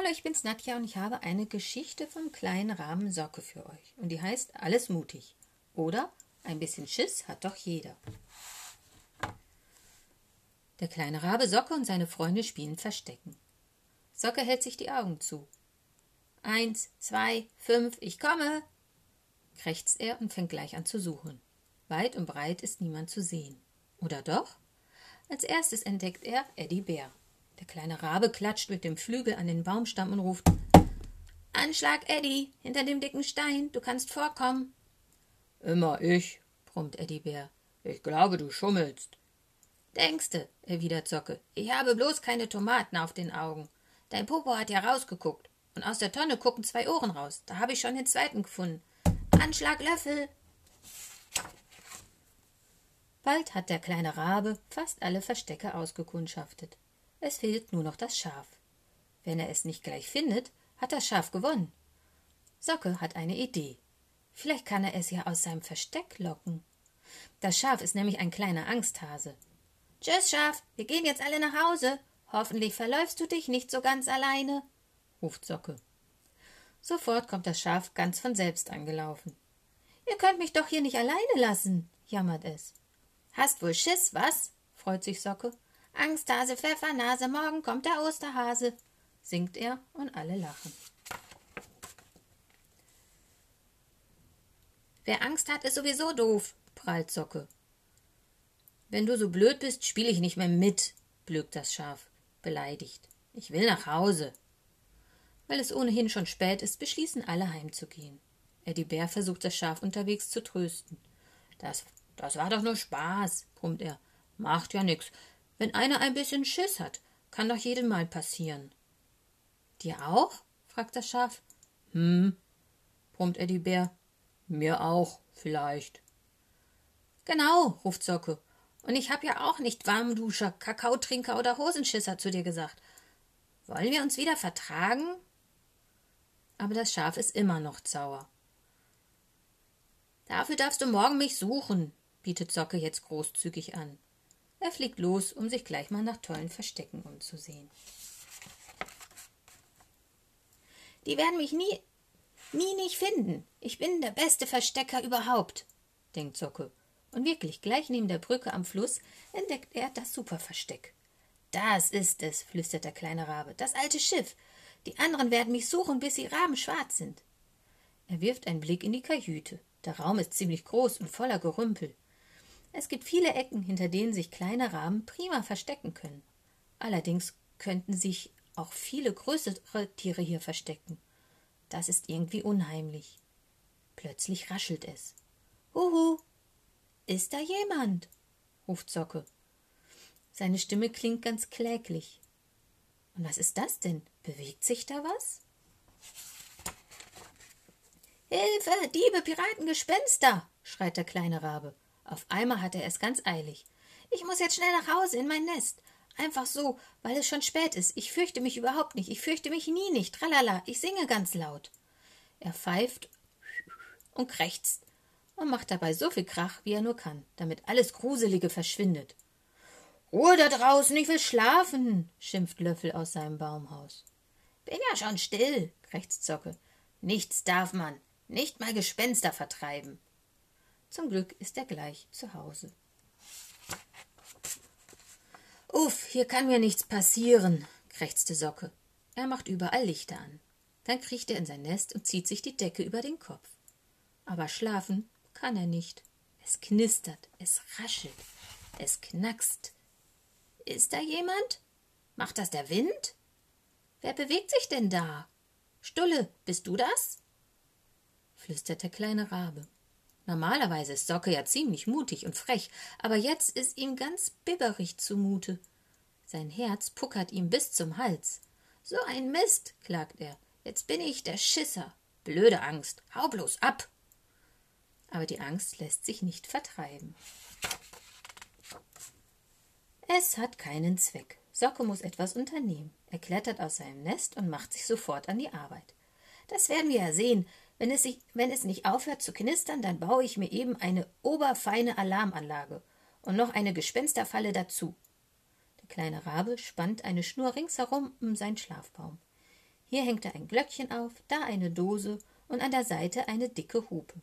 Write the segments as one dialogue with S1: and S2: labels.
S1: Hallo, ich bin's Nadja und ich habe eine Geschichte vom kleinen Rahmen Socke für euch. Und die heißt Alles mutig. Oder ein bisschen Schiss hat doch jeder. Der kleine Rabe Socke und seine Freunde spielen Verstecken. Socke hält sich die Augen zu. Eins, zwei, fünf, ich komme, krächzt er und fängt gleich an zu suchen. Weit und breit ist niemand zu sehen. Oder doch? Als erstes entdeckt er Eddie Bär. Der kleine Rabe klatscht mit dem Flügel an den Baumstamm und ruft Anschlag, Eddie, hinter dem dicken Stein, du kannst vorkommen.
S2: Immer ich, brummt Eddie Bär. Ich glaube, du schummelst.
S1: Denkste, erwidert Socke, ich habe bloß keine Tomaten auf den Augen. Dein Popo hat ja rausgeguckt. Und aus der Tonne gucken zwei Ohren raus. Da habe ich schon den zweiten gefunden. Anschlag Löffel. Bald hat der kleine Rabe fast alle Verstecke ausgekundschaftet. Es fehlt nur noch das Schaf. Wenn er es nicht gleich findet, hat das Schaf gewonnen. Socke hat eine Idee. Vielleicht kann er es ja aus seinem Versteck locken. Das Schaf ist nämlich ein kleiner Angsthase. Tschüss, Schaf, wir gehen jetzt alle nach Hause. Hoffentlich verläufst du dich nicht so ganz alleine, ruft Socke. Sofort kommt das Schaf ganz von selbst angelaufen. Ihr könnt mich doch hier nicht alleine lassen, jammert es. Hast wohl Schiss, was? freut sich Socke. Angsthase, Pfeffernase, morgen kommt der Osterhase, singt er und alle lachen. Wer Angst hat, ist sowieso doof, prahlt Socke. Wenn du so blöd bist, spiele ich nicht mehr mit, blökt das Schaf, beleidigt. Ich will nach Hause. Weil es ohnehin schon spät ist, beschließen alle heimzugehen. Eddie Bär versucht das Schaf unterwegs zu trösten. Das, das war doch nur Spaß, brummt er. Macht ja nix. Wenn einer ein bisschen Schiss hat, kann doch jedem mal passieren. Dir auch? fragt das Schaf.
S2: Hm, brummt Eddie Bär. Mir auch, vielleicht.
S1: Genau, ruft Socke. Und ich hab ja auch nicht Warmduscher, Kakaotrinker oder Hosenschisser zu dir gesagt. Wollen wir uns wieder vertragen? Aber das Schaf ist immer noch sauer. Dafür darfst du morgen mich suchen, bietet Socke jetzt großzügig an. Er fliegt los, um sich gleich mal nach tollen Verstecken umzusehen. Die werden mich nie, nie nicht finden. Ich bin der beste Verstecker überhaupt, denkt Socke. Und wirklich, gleich neben der Brücke am Fluss entdeckt er das Superversteck. Das ist es, flüstert der kleine Rabe, das alte Schiff. Die anderen werden mich suchen, bis sie rabenschwarz sind. Er wirft einen Blick in die Kajüte. Der Raum ist ziemlich groß und voller Gerümpel. Es gibt viele Ecken, hinter denen sich kleine Raben prima verstecken können. Allerdings könnten sich auch viele größere Tiere hier verstecken. Das ist irgendwie unheimlich. Plötzlich raschelt es. Huhu! Ist da jemand? ruft Socke. Seine Stimme klingt ganz kläglich. Und was ist das denn? Bewegt sich da was? Hilfe, Diebe, Piraten, Gespenster! schreit der kleine Rabe. Auf einmal hat er es ganz eilig. Ich muss jetzt schnell nach Hause in mein Nest. Einfach so, weil es schon spät ist. Ich fürchte mich überhaupt nicht. Ich fürchte mich nie nicht. Tralala, ich singe ganz laut. Er pfeift und krächzt und macht dabei so viel Krach, wie er nur kann, damit alles Gruselige verschwindet. Ruhe da draußen, ich will schlafen, schimpft Löffel aus seinem Baumhaus. Bin ja schon still, krächzt Zocke. Nichts darf man, nicht mal Gespenster vertreiben. Zum Glück ist er gleich zu Hause. Uff, hier kann mir nichts passieren, krächzte Socke. Er macht überall Lichter an. Dann kriecht er in sein Nest und zieht sich die Decke über den Kopf. Aber schlafen kann er nicht. Es knistert, es raschelt, es knackst. Ist da jemand? Macht das der Wind? Wer bewegt sich denn da? Stulle, bist du das? flüstert der kleine Rabe. Normalerweise ist Socke ja ziemlich mutig und frech, aber jetzt ist ihm ganz bibberig zumute. Sein Herz puckert ihm bis zum Hals. So ein Mist, klagt er. Jetzt bin ich der Schisser. Blöde Angst. Hau bloß ab. Aber die Angst lässt sich nicht vertreiben. Es hat keinen Zweck. Socke muss etwas unternehmen. Er klettert aus seinem Nest und macht sich sofort an die Arbeit. Das werden wir ja sehen, wenn es, sich, wenn es nicht aufhört zu knistern, dann baue ich mir eben eine oberfeine Alarmanlage und noch eine Hier hängte ein Glöckchen auf, da eine Dose und an der Seite eine dicke Hupe.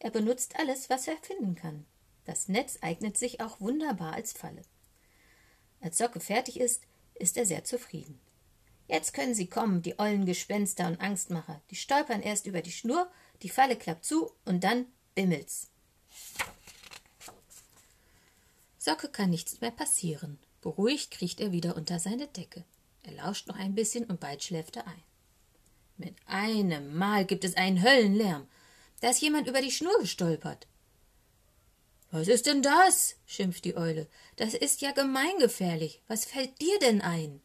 S1: Er benutzt alles, was er finden kann. Das Netz eignet sich auch wunderbar als Falle. Als Socke fertig ist, ist er sehr zufrieden. Jetzt können sie kommen, die ollen Gespenster und Angstmacher. Die stolpern erst über die Schnur, die Falle klappt zu und dann bimmelt's. Socke kann nichts mehr passieren. Beruhigt kriecht er wieder unter seine Decke. Er lauscht noch ein bisschen und bald schläft er ein. Mit einem Mal gibt es einen Höllenlärm. Da ist jemand über die Schnur gestolpert. Was ist denn das? schimpft die Eule. Das ist ja gemeingefährlich. Was fällt dir denn ein?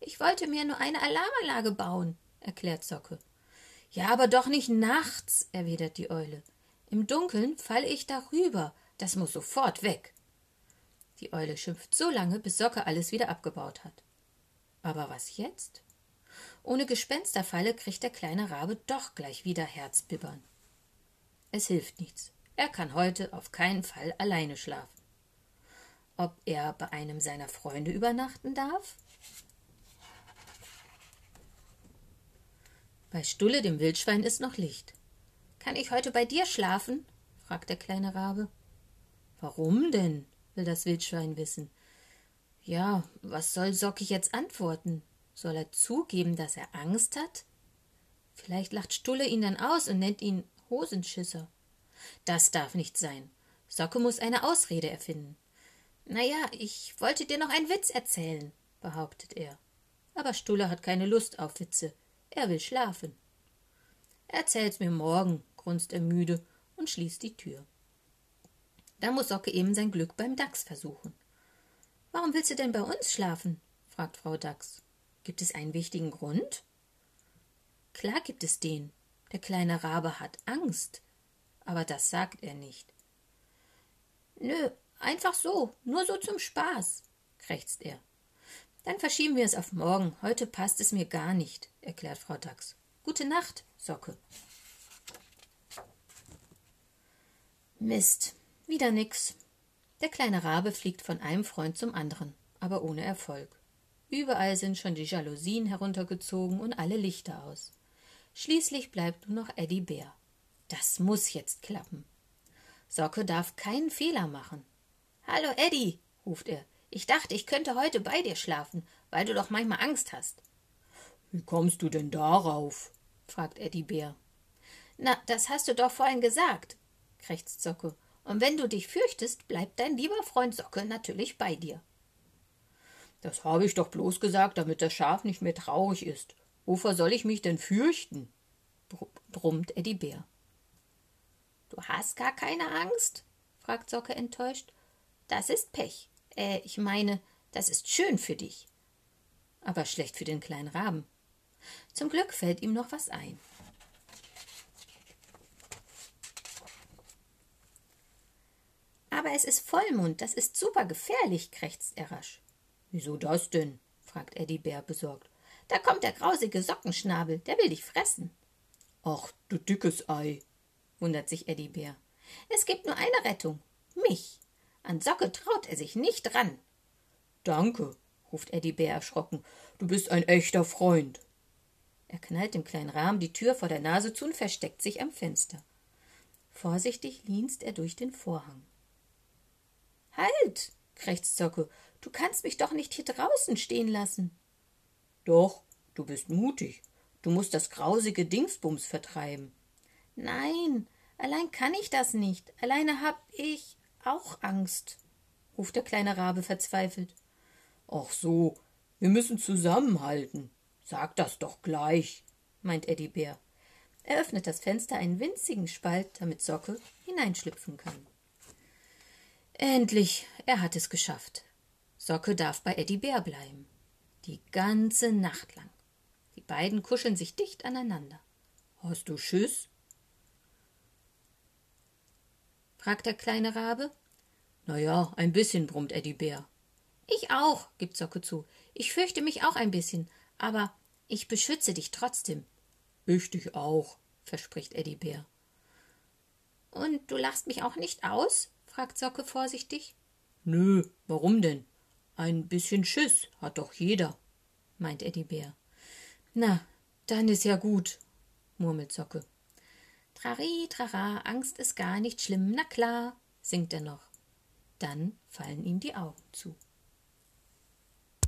S1: Ich wollte mir nur eine Alarmanlage bauen, erklärt Socke. Ja, aber doch nicht nachts, erwidert die Eule. Im Dunkeln falle ich darüber. Das muss sofort weg. Die Eule schimpft so lange, bis Socke alles wieder abgebaut hat. Aber was jetzt? Ohne Gespensterfalle kriegt der kleine Rabe doch gleich wieder Herzbibbern. Es hilft nichts. Er kann heute auf keinen Fall alleine schlafen. Ob er bei einem seiner Freunde übernachten darf? Bei Stulle, dem Wildschwein, ist noch Licht. Kann ich heute bei dir schlafen? fragt der kleine Rabe. Warum denn? will das Wildschwein wissen. Ja, was soll Sockig jetzt antworten? Soll er zugeben, dass er Angst hat? Vielleicht lacht Stulle ihn dann aus und nennt ihn Hosenschisser. Das darf nicht sein. Socke muss eine Ausrede erfinden. Na ja, ich wollte dir noch einen Witz erzählen, behauptet er. Aber Stulle hat keine Lust auf Witze. Er will schlafen. Erzähl's mir morgen, grunzt er müde und schließt die Tür. Da muss Socke eben sein Glück beim Dachs versuchen. Warum willst du denn bei uns schlafen? fragt Frau Dachs. Gibt es einen wichtigen Grund? Klar gibt es den. Der kleine Rabe hat Angst. Aber das sagt er nicht. Nö, einfach so, nur so zum Spaß, krächzt er. Dann verschieben wir es auf morgen. Heute passt es mir gar nicht, erklärt Frau Dachs. Gute Nacht, Socke. Mist, wieder nix. Der kleine Rabe fliegt von einem Freund zum anderen, aber ohne Erfolg. Überall sind schon die Jalousien heruntergezogen und alle Lichter aus. Schließlich bleibt nur noch Eddie Bär. Das muss jetzt klappen. Socke darf keinen Fehler machen. Hallo Eddie, ruft er. Ich dachte, ich könnte heute bei dir schlafen, weil du doch manchmal Angst hast.
S2: Wie kommst du denn darauf?
S1: fragt Eddie Bär. Na, das hast du doch vorhin gesagt, krächzt Socke und wenn du dich fürchtest, bleibt dein lieber Freund Socke natürlich bei dir.
S2: Das habe ich doch bloß gesagt, damit das Schaf nicht mehr traurig ist. Wovor soll ich mich denn fürchten?
S1: brummt Eddie Bär. Du hast gar keine Angst? fragt Socke enttäuscht. Das ist Pech. Äh, ich meine, das ist schön für dich. Aber schlecht für den kleinen Raben. Zum Glück fällt ihm noch was ein. Aber es ist Vollmond, das ist super gefährlich, krächzt er rasch.
S2: Wieso das denn?
S1: fragt Eddie Bär besorgt. Da kommt der grausige Sockenschnabel, der will dich fressen.
S2: Ach, du dickes Ei,
S1: wundert sich Eddie Bär. Es gibt nur eine Rettung, mich. An Socke traut er sich nicht ran.
S2: Danke, ruft Eddie Bär erschrocken. Du bist ein echter Freund.
S1: Er knallt dem kleinen Rahmen die Tür vor der Nase zu und versteckt sich am Fenster. Vorsichtig lienst er durch den Vorhang. Halt, krächzt Socke, du kannst mich doch nicht hier draußen stehen lassen.
S2: Doch, du bist mutig. Du musst das grausige Dingsbums vertreiben.
S1: Nein, allein kann ich das nicht. Alleine hab ich auch Angst, ruft der kleine Rabe verzweifelt.
S2: Ach so, wir müssen zusammenhalten. Sag das doch gleich,
S1: meint Eddie Bär. Er öffnet das Fenster einen winzigen Spalt, damit Socke hineinschlüpfen kann. Endlich, er hat es geschafft. Socke darf bei Eddie Bär bleiben. Die ganze Nacht lang. Die beiden kuscheln sich dicht aneinander.
S2: Hast du Schiss?
S1: fragt der kleine Rabe.
S2: Na ja, ein bisschen, brummt Eddie Bär.
S1: Ich auch, gibt Socke zu. Ich fürchte mich auch ein bisschen, aber ich beschütze dich trotzdem.
S2: Ich dich auch, verspricht Eddie Bär.
S1: Und du lachst mich auch nicht aus? fragt Socke vorsichtig.
S2: Nö, warum denn? Ein bisschen Schiss hat doch jeder, meint Eddie Bär.
S1: Na,
S2: Dann ist ja gut, murmelt Socke.
S1: Trari, trara, Angst ist gar nicht schlimm, na klar, singt er noch. Dann fallen ihm die Augen zu.